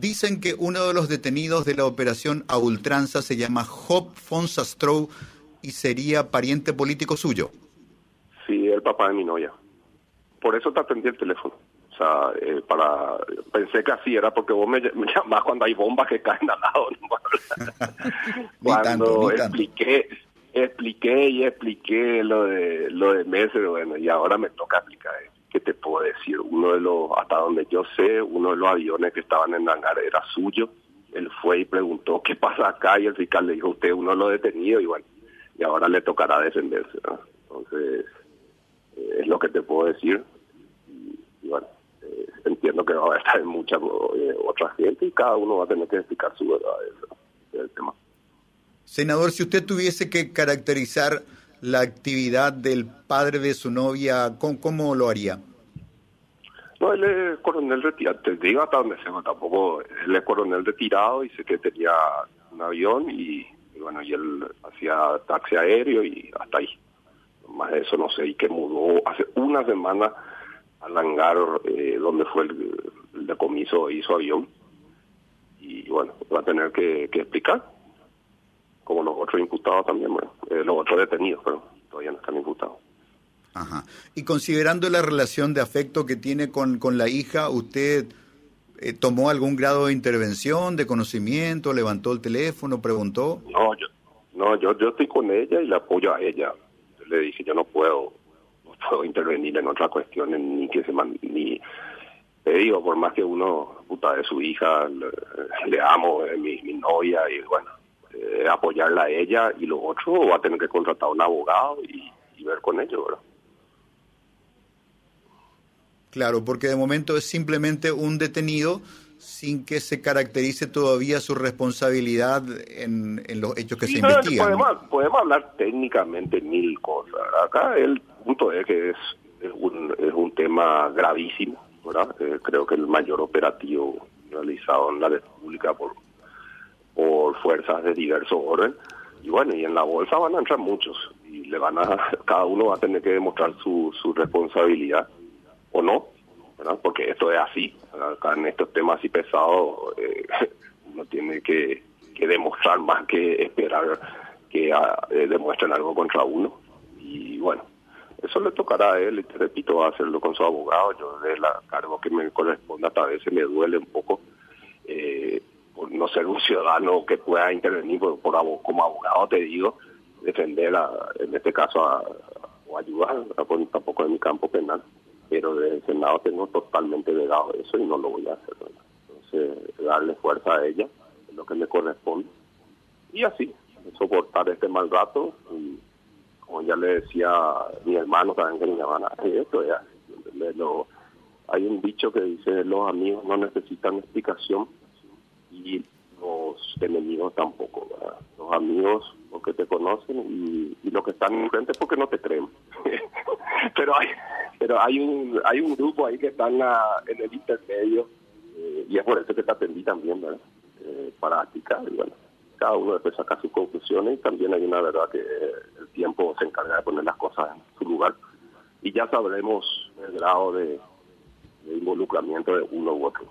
Dicen que uno de los detenidos de la operación a ultranza se llama Job Fonsastrow y sería pariente político suyo. Sí, el papá de mi novia. Por eso te atendí el teléfono. O sea, eh, para pensé que así era porque vos me, llamás cuando hay bombas que caen al lado. cuando expliqué, expliqué y expliqué lo de lo de meses, bueno, y ahora me toca explicar. ¿Qué te puedo decir? Uno de los, hasta donde yo sé, uno de los aviones que estaban en hangar era suyo. Él fue y preguntó, ¿qué pasa acá? Y el fiscal le dijo, usted uno lo detenido y bueno, y ahora le tocará defenderse. Entonces, eh, es lo que te puedo decir. Y, bueno, eh, entiendo que va a estar en mucha eh, otra gente y cada uno va a tener que explicar su verdad del tema. Senador, si usted tuviese que caracterizar la actividad del padre de su novia, ¿cómo, lo haría? No, él es coronel retirado, te digo hasta donde se tampoco, él es coronel retirado y sé que tenía un avión y bueno, y él hacía taxi aéreo y hasta ahí. Más de eso no sé, y que mudó hace una semana al hangar eh, donde fue el, decomiso y su avión. Y bueno, va a tener que, explicar, como los otros imputados también, bueno, eh, los otros detenidos, pero todavía no están imputados. Ajá. Y considerando la relación de afecto que tiene con, con la hija, ¿usted eh, tomó algún grado de intervención, de conocimiento, levantó el teléfono, preguntó? No, yo, no, yo, yo estoy con ella y la apoyo a ella. le dije, yo no puedo, no puedo intervenir en otras cuestiones, ni que se ni te digo, por más que uno, puta de su hija, le, amo, es mi, mi novia, y bueno, eh, apoyarla a ella, y lo otro va a tener que contratar a un abogado y, y ver con ello, ¿verdad? Claro, porque de momento es simplemente un detenido sin que se caracterice todavía su responsabilidad en, los hechos que se investigan. Podemos, podemos, hablar técnicamente mil cosas. Acá el punto es que es, un, es un tema gravísimo. ¿verdad? Eh, creo que el mayor operativo realizado en la República por, fuerzas de diversos orden. Y bueno, y en la bolsa van a entrar muchos y le van a, cada uno va a tener que demostrar su, su responsabilidad o no, porque esto es así. Acá en estos temas así pesados eh, uno tiene que, demostrar más que esperar que ah, eh, demuestren algo contra uno. Y bueno, eso le tocará a él, y te repito, hacerlo con su abogado. Yo de la cargo que me corresponda, a veces me duele un poco no ser un ciudadano que pueda intervenir por, como abogado, te digo, defender, en este caso, o ayudar, tampoco en mi campo penal pero del Senado tengo totalmente vedado eso y no lo voy a hacer. Entonces, darle fuerza a ella lo que me corresponde. Y así, soportar este mal rato. Como ya le decía a mi hermano también que me llaman a esto, ya, lo, hay un dicho que dice, los amigos no necesitan explicación y los enemigos tampoco. Los amigos porque te conocen y, y los que están enfrente porque no te creen. pero hay pero hay un hay un grupo ahí que está en, el intermedio eh, y es por eso que te atendí también ¿verdad? Eh, para aplicar y bueno cada uno después saca sus conclusiones y también hay una verdad que el tiempo se encarga de poner las cosas en su lugar y ya sabremos el grado de involucramiento de uno u otro